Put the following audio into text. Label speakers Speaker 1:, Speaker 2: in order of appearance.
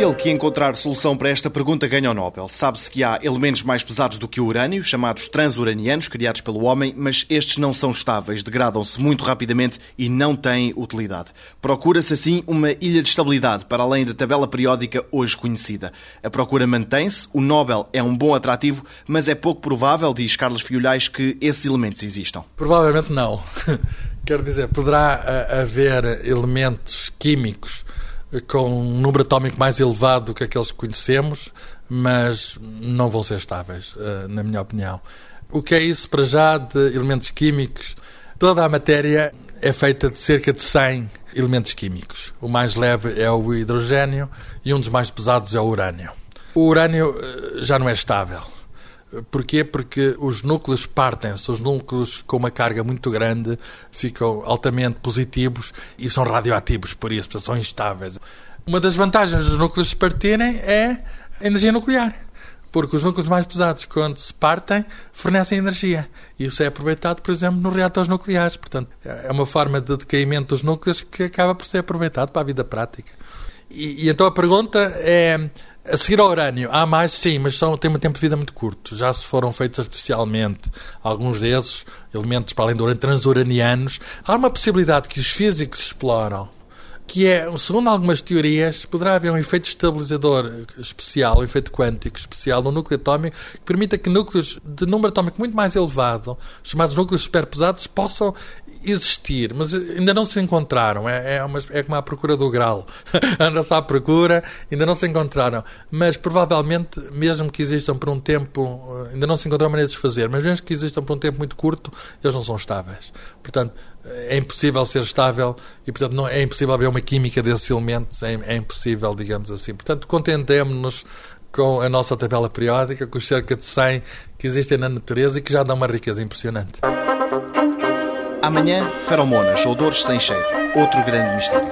Speaker 1: Aquele que encontrar solução para esta pergunta ganha o Nobel. Sabe-se que há elementos mais pesados do que o urânio, chamados transuranianos, criados pelo homem, mas estes não são estáveis, degradam-se muito rapidamente e não têm utilidade. Procura-se assim uma ilha de estabilidade para além da tabela periódica hoje conhecida. A procura mantém-se, o Nobel é um bom atrativo, mas é pouco provável, diz Carlos Fiolhais, que esses elementos existam.
Speaker 2: Provavelmente não. Quero dizer, poderá eh, haver elementos químicos com um número atómico mais elevado do que aqueles que conhecemos, mas não vão ser estáveis, eh, na minha opinião. O que é isso para já de elementos químicos? Toda a matéria é feita de cerca de 100 elementos químicos. O mais leve é o hidrogênio e um dos mais pesados é o urânio. O urânio eh, já não é estável Porquê? Porque os núcleos partem-se, os núcleos com uma carga muito grande ficam altamente positivos e são radioativos, por isso, são instáveis. Uma das vantagens dos núcleos se partirem é a energia nuclear. Porque os núcleos mais pesados, quando se partem, fornecem energia. Isso é aproveitado, por exemplo, nos reatores nucleares. Portanto, é uma forma de decaimento dos núcleos que acaba por ser aproveitado para a vida prática. E, e então a pergunta é a seguir ao urânio, há mais, sim, mas são, têm um tempo de vida muito curto. Já se foram feitos artificialmente alguns desses elementos, para além do urânio, transuranianos. Há uma possibilidade que os físicos exploram, que é, segundo algumas teorias, poderá haver um efeito estabilizador especial, um efeito quântico especial no núcleo atómico, que permita que núcleos de número atómico muito mais elevado, chamados núcleos superpesados, possam existir, mas ainda não se encontraram. É, é, uma, é como a procura do grau. Anda-se à procura, ainda não se encontraram. Mas provavelmente, mesmo que existam por um tempo, eh, ainda não se encontrou maneira de fazer, mas mesmo que existam por um tempo muito curto, eles não são estáveis. Portanto, é impossível ser estável e, portanto, não, é impossível haver uma forma química desses elementos é, é impossível, digamos assim. Portanto, contentemo-nos com a nossa tabela periódica, com os cerca de 100 que existem na natureza e que já dão uma riqueza impressionante.
Speaker 1: Amanhã, feromonas, odores sem cheiro. Outro grande mistério.